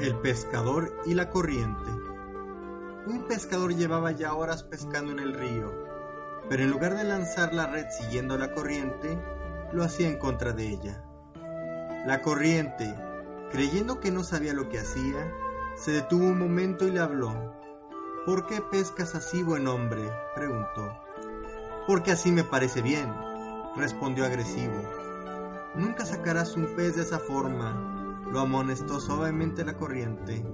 El pescador y la corriente. Un pescador llevaba ya horas pescando en el río, pero en lugar de lanzar la red siguiendo la corriente, lo hacía en contra de ella. La corriente, creyendo que no sabía lo que hacía, se detuvo un momento y le habló. ¿Por qué pescas así, buen hombre? preguntó. Porque así me parece bien, respondió agresivo. Nunca sacarás un pez de esa forma, lo amonestó suavemente la corriente.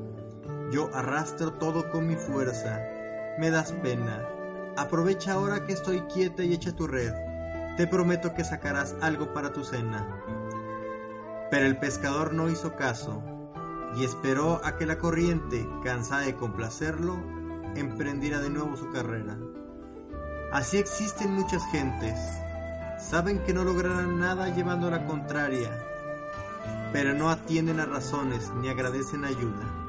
Yo arrastro todo con mi fuerza. Me das pena. Aprovecha ahora que estoy quieta y echa tu red. Te prometo que sacarás algo para tu cena. Pero el pescador no hizo caso y esperó a que la corriente, cansada de complacerlo, emprendiera de nuevo su carrera. Así existen muchas gentes. Saben que no lograrán nada llevando la contraria pero no atienden a razones ni agradecen ayuda.